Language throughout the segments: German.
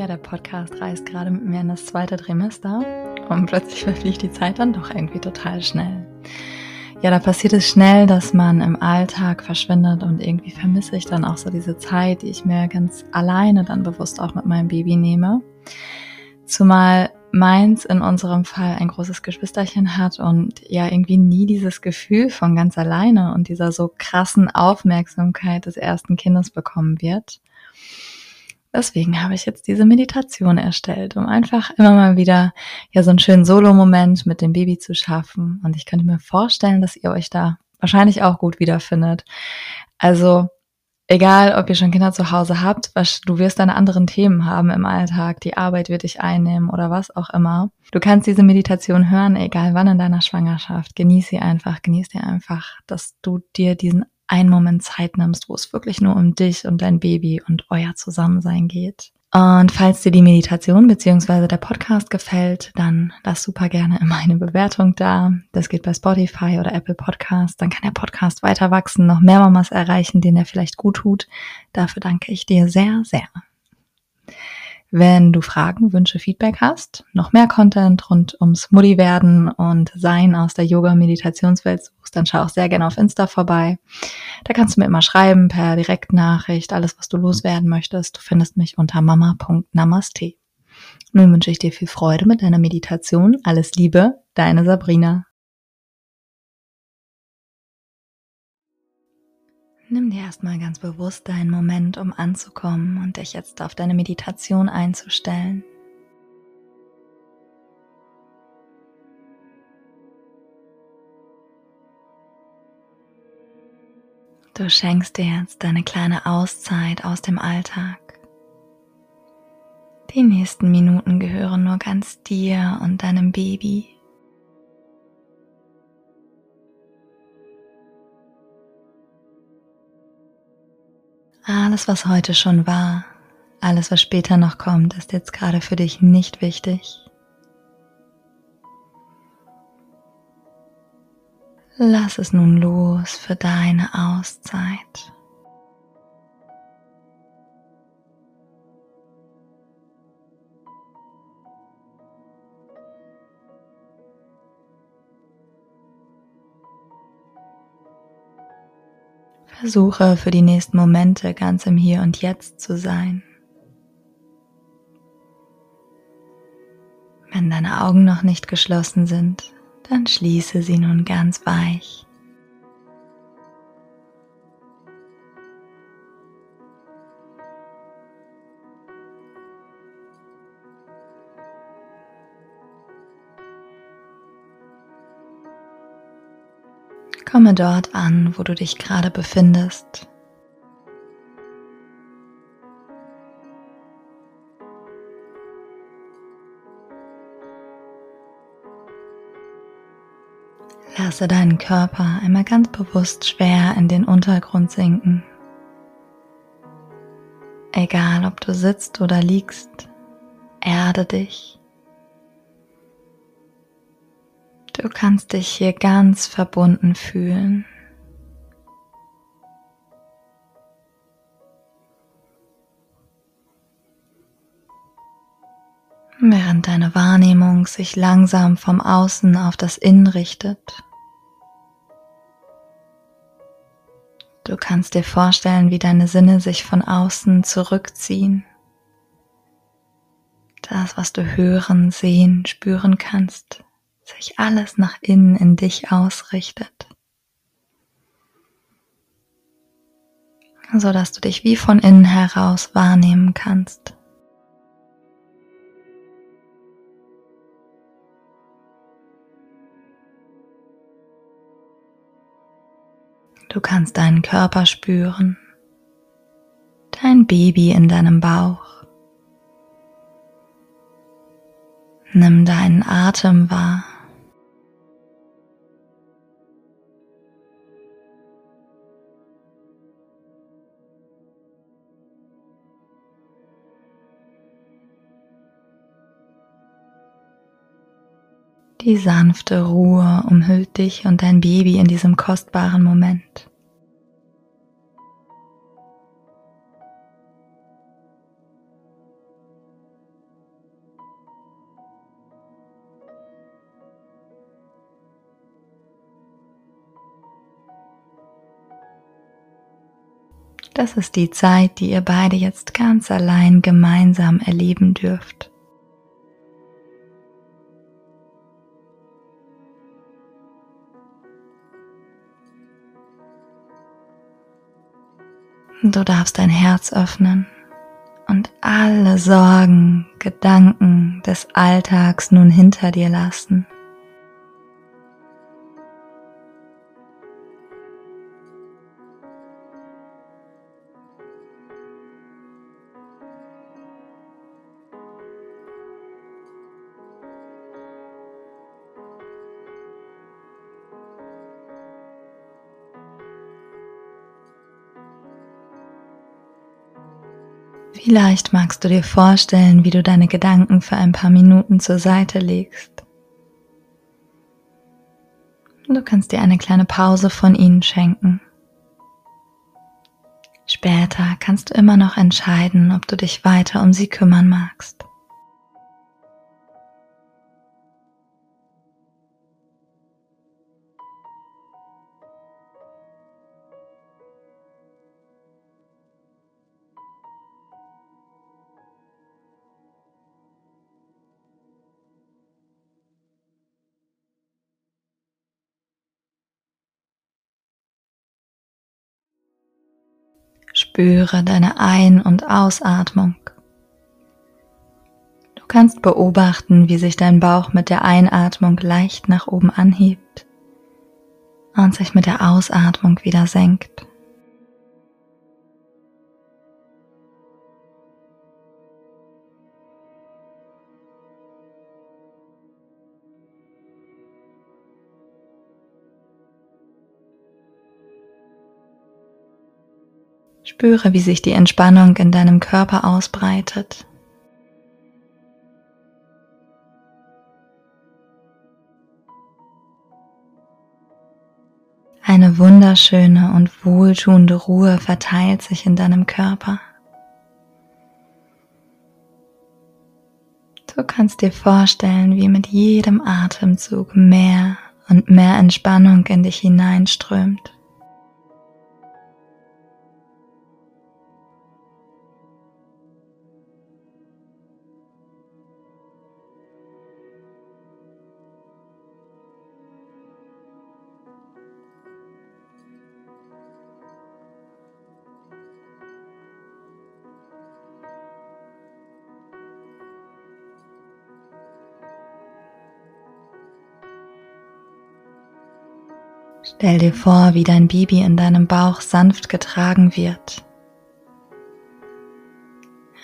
Ja, der Podcast reist gerade mit mir in das zweite Trimester und plötzlich verfliegt die Zeit dann doch irgendwie total schnell. Ja, da passiert es schnell, dass man im Alltag verschwindet und irgendwie vermisse ich dann auch so diese Zeit, die ich mir ganz alleine dann bewusst auch mit meinem Baby nehme. Zumal meins in unserem Fall ein großes Geschwisterchen hat und ja irgendwie nie dieses Gefühl von ganz alleine und dieser so krassen Aufmerksamkeit des ersten Kindes bekommen wird. Deswegen habe ich jetzt diese Meditation erstellt, um einfach immer mal wieder ja so einen schönen Solo-Moment mit dem Baby zu schaffen. Und ich könnte mir vorstellen, dass ihr euch da wahrscheinlich auch gut wiederfindet. Also egal, ob ihr schon Kinder zu Hause habt, was, du wirst deine anderen Themen haben im Alltag, die Arbeit wird dich einnehmen oder was auch immer. Du kannst diese Meditation hören, egal wann in deiner Schwangerschaft. Genieß sie einfach, genieß dir einfach, dass du dir diesen einen Moment Zeit nimmst, wo es wirklich nur um dich und dein Baby und euer Zusammensein geht. Und falls dir die Meditation beziehungsweise der Podcast gefällt, dann lass super gerne immer eine Bewertung da. Das geht bei Spotify oder Apple Podcast. Dann kann der Podcast weiter wachsen, noch mehr Mamas erreichen, denen er vielleicht gut tut. Dafür danke ich dir sehr, sehr. Wenn du Fragen, Wünsche, Feedback hast, noch mehr Content rund ums Mutti werden und Sein aus der Yoga-Meditationswelt suchst, dann schau auch sehr gerne auf Insta vorbei. Da kannst du mir immer schreiben per Direktnachricht, alles was du loswerden möchtest. Du findest mich unter mama.namaste. Nun wünsche ich dir viel Freude mit deiner Meditation. Alles Liebe, deine Sabrina. Nimm dir erstmal ganz bewusst einen Moment, um anzukommen und dich jetzt auf deine Meditation einzustellen. Du schenkst dir jetzt deine kleine Auszeit aus dem Alltag. Die nächsten Minuten gehören nur ganz dir und deinem Baby. Alles, was heute schon war, alles, was später noch kommt, ist jetzt gerade für dich nicht wichtig. Lass es nun los für deine Auszeit. Versuche für die nächsten Momente ganz im Hier und Jetzt zu sein. Wenn deine Augen noch nicht geschlossen sind, dann schließe sie nun ganz weich. Komme dort an, wo du dich gerade befindest. Lasse deinen Körper einmal ganz bewusst schwer in den Untergrund sinken. Egal ob du sitzt oder liegst, erde dich. Du kannst dich hier ganz verbunden fühlen. Während deine Wahrnehmung sich langsam vom Außen auf das Innen richtet. Du kannst dir vorstellen, wie deine Sinne sich von außen zurückziehen. Das, was du hören, sehen, spüren kannst, sich alles nach innen in dich ausrichtet. So dass du dich wie von innen heraus wahrnehmen kannst. Du kannst deinen Körper spüren, dein Baby in deinem Bauch Nimm deinen Atem wahr. Die sanfte Ruhe umhüllt dich und dein Baby in diesem kostbaren Moment. Das ist die Zeit, die ihr beide jetzt ganz allein gemeinsam erleben dürft. Du darfst dein Herz öffnen und alle Sorgen, Gedanken des Alltags nun hinter dir lassen. Vielleicht magst du dir vorstellen, wie du deine Gedanken für ein paar Minuten zur Seite legst. Du kannst dir eine kleine Pause von ihnen schenken. Später kannst du immer noch entscheiden, ob du dich weiter um sie kümmern magst. Spüre deine Ein- und Ausatmung. Du kannst beobachten, wie sich dein Bauch mit der Einatmung leicht nach oben anhebt und sich mit der Ausatmung wieder senkt. Spüre, wie sich die Entspannung in deinem Körper ausbreitet. Eine wunderschöne und wohltuende Ruhe verteilt sich in deinem Körper. Du kannst dir vorstellen, wie mit jedem Atemzug mehr und mehr Entspannung in dich hineinströmt. Stell dir vor, wie dein Baby in deinem Bauch sanft getragen wird.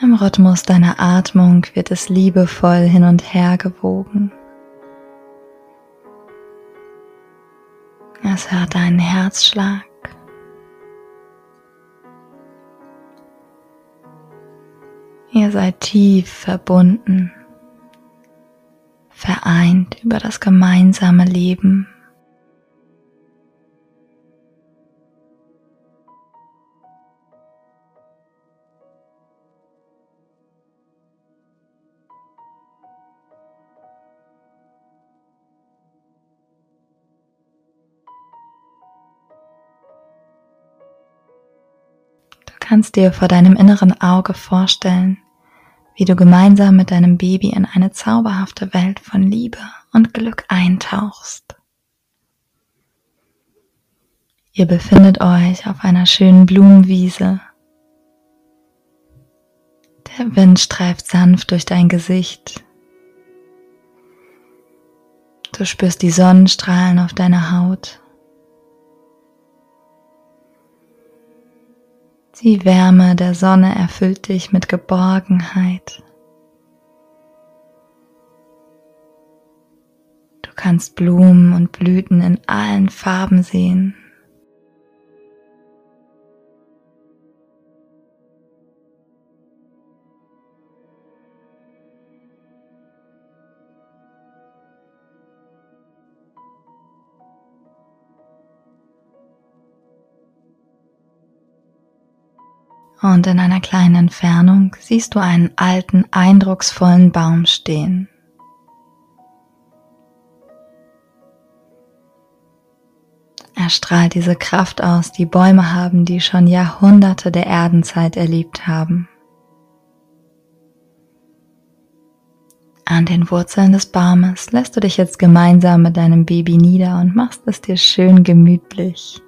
Im Rhythmus deiner Atmung wird es liebevoll hin und her gewogen. Es hört deinen Herzschlag. Ihr seid tief verbunden, vereint über das gemeinsame Leben. Kannst dir vor deinem inneren Auge vorstellen, wie du gemeinsam mit deinem Baby in eine zauberhafte Welt von Liebe und Glück eintauchst. Ihr befindet euch auf einer schönen Blumenwiese. Der Wind streift sanft durch dein Gesicht. Du spürst die Sonnenstrahlen auf deiner Haut. Die Wärme der Sonne erfüllt dich mit Geborgenheit. Du kannst Blumen und Blüten in allen Farben sehen. Und in einer kleinen Entfernung siehst du einen alten, eindrucksvollen Baum stehen. Er strahlt diese Kraft aus, die Bäume haben, die schon Jahrhunderte der Erdenzeit erlebt haben. An den Wurzeln des Baumes lässt du dich jetzt gemeinsam mit deinem Baby nieder und machst es dir schön gemütlich.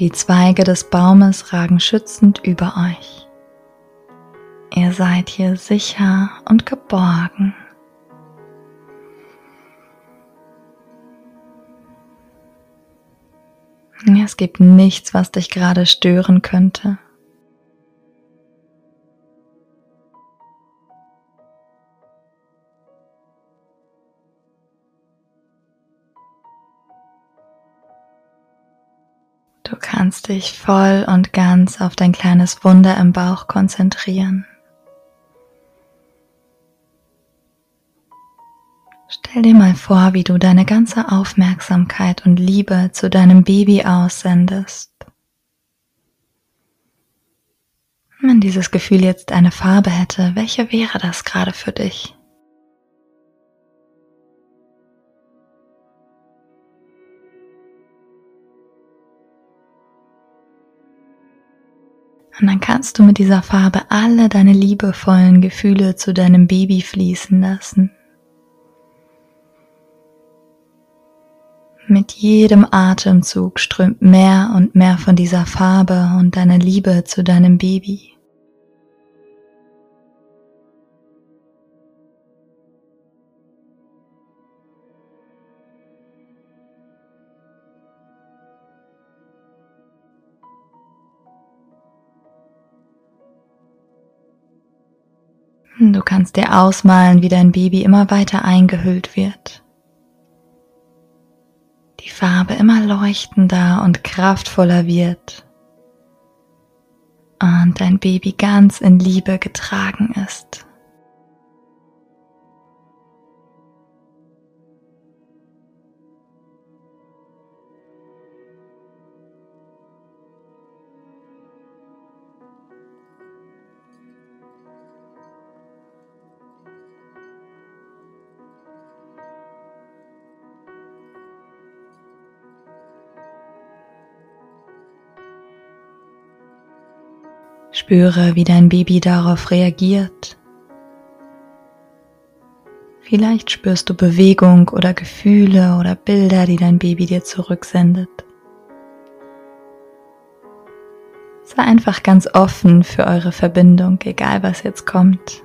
Die Zweige des Baumes ragen schützend über euch. Ihr seid hier sicher und geborgen. Es gibt nichts, was dich gerade stören könnte. Kannst dich voll und ganz auf dein kleines Wunder im Bauch konzentrieren. Stell dir mal vor, wie du deine ganze Aufmerksamkeit und Liebe zu deinem Baby aussendest. Wenn dieses Gefühl jetzt eine Farbe hätte, welche wäre das gerade für dich? Und dann kannst du mit dieser Farbe alle deine liebevollen Gefühle zu deinem Baby fließen lassen. Mit jedem Atemzug strömt mehr und mehr von dieser Farbe und deiner Liebe zu deinem Baby. Du kannst dir ausmalen, wie dein Baby immer weiter eingehüllt wird. Die Farbe immer leuchtender und kraftvoller wird. Und dein Baby ganz in Liebe getragen ist. Spüre, wie dein Baby darauf reagiert. Vielleicht spürst du Bewegung oder Gefühle oder Bilder, die dein Baby dir zurücksendet. Sei einfach ganz offen für eure Verbindung, egal was jetzt kommt.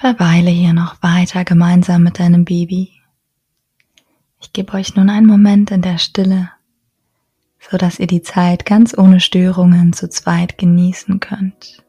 Verweile hier noch weiter gemeinsam mit deinem Baby. Ich gebe euch nun einen Moment in der Stille, so dass ihr die Zeit ganz ohne Störungen zu zweit genießen könnt.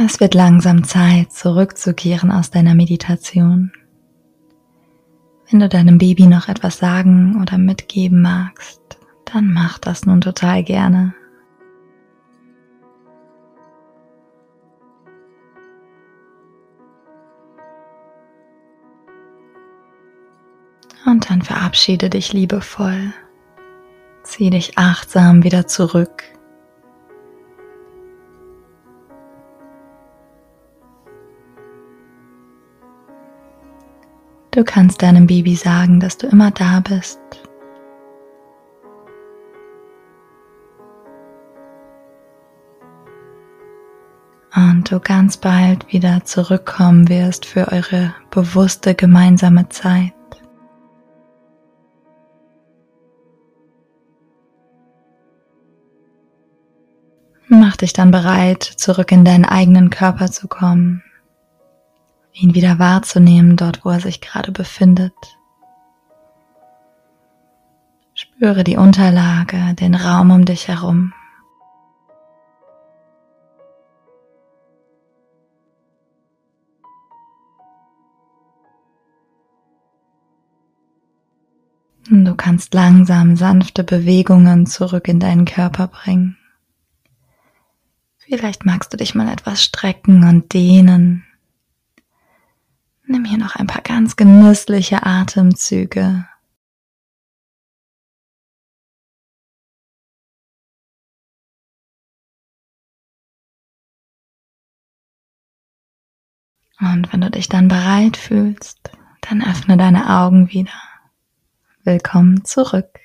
Es wird langsam Zeit, zurückzukehren aus deiner Meditation. Wenn du deinem Baby noch etwas sagen oder mitgeben magst, dann mach das nun total gerne. Und dann verabschiede dich liebevoll. Zieh dich achtsam wieder zurück. Du kannst deinem Baby sagen, dass du immer da bist. Und du ganz bald wieder zurückkommen wirst für eure bewusste gemeinsame Zeit. Mach dich dann bereit, zurück in deinen eigenen Körper zu kommen, ihn wieder wahrzunehmen dort, wo er sich gerade befindet. Spüre die Unterlage, den Raum um dich herum. Du kannst langsam sanfte Bewegungen zurück in deinen Körper bringen. Vielleicht magst du dich mal etwas strecken und dehnen. Nimm hier noch ein paar ganz genüssliche Atemzüge. Und wenn du dich dann bereit fühlst, dann öffne deine Augen wieder. Willkommen zurück.